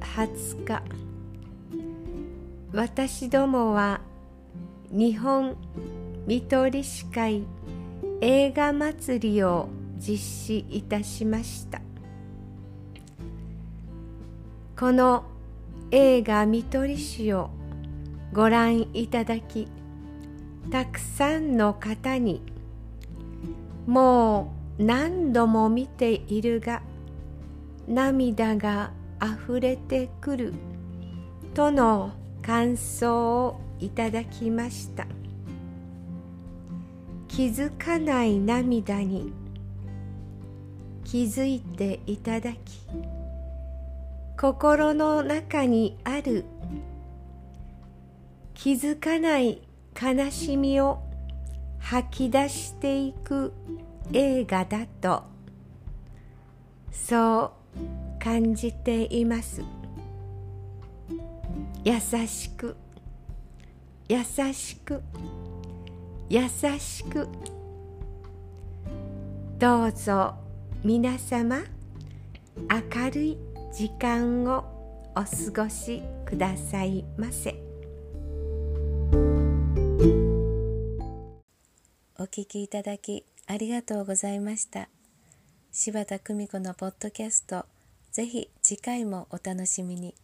20日。私どもは日本見取り師会映画祭りを実施いたしました。この映画見取り師をご覧いただきたくさんの方にもう何度も見ているが涙があふれてくる。との感想をいただきました。気づかない涙に気づいていただき心の中にある気づかない悲しみを吐き出していく映画だとそう感じています。優しく。優しく。優しく。どうぞ皆様明るい時間をお過ごしくださいませ。お聞きいただきありがとうございました。柴田久美子のポッドキャストぜひ次回もお楽しみに。